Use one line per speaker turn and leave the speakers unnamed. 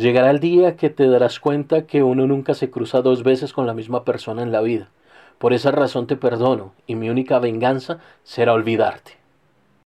Llegará el día que te darás cuenta que uno nunca se cruza dos veces con la misma persona en la vida. Por esa razón te perdono y mi única venganza será olvidarte.